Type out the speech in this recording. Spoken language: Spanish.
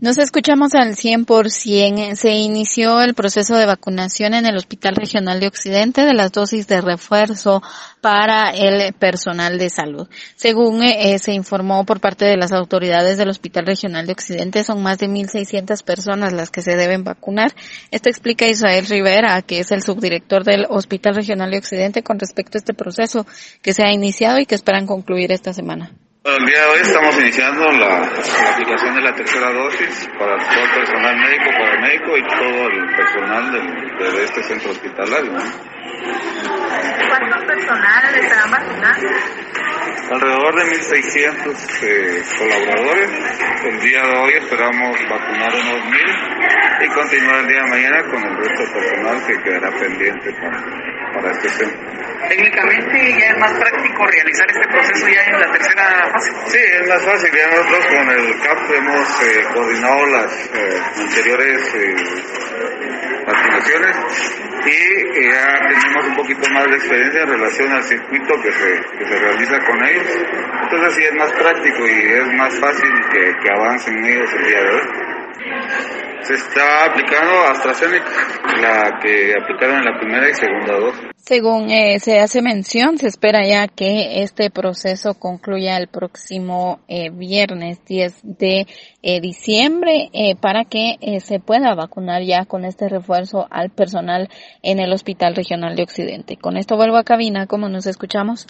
Nos escuchamos al 100%. Se inició el proceso de vacunación en el Hospital Regional de Occidente de las dosis de refuerzo para el personal de salud. Según eh, se informó por parte de las autoridades del Hospital Regional de Occidente, son más de 1.600 personas las que se deben vacunar. Esto explica Israel Rivera, que es el subdirector del Hospital Regional de Occidente, con respecto a este proceso que se ha iniciado y que esperan concluir esta semana. Bueno, el día de hoy estamos iniciando la, aplicación de la tercera dosis para todo el personal médico, paramédico y todo el personal de, este centro hospitalario. ¿Cuánto personal estarán vacunando? Alrededor de 1.600 eh, colaboradores. El día de hoy esperamos vacunar unos 1.000 y continuar el día de mañana con el resto personal que quedará pendiente para, para este centro. Técnicamente ya es más práctico realizar este proceso ya en la tercera fase. Sí, es más fácil. Ya nosotros con el CAP hemos eh, coordinado las eh, anteriores eh, vacunaciones y ya tenemos un poquito más de experiencia en relación al circuito que se, que se realiza con ellos. Entonces sí es más práctico y es más fácil que, que avancen ellos el día de hoy. Se está aplicando AstraZeneca, la que aplicaron en la primera y segunda dosis. Según eh, se hace mención, se espera ya que este proceso concluya el próximo eh, viernes 10 de eh, diciembre para que se pueda vacunar ya con este refuerzo al personal en el Hospital Regional de Occidente. Con esto vuelvo a cabina, ¿cómo nos escuchamos?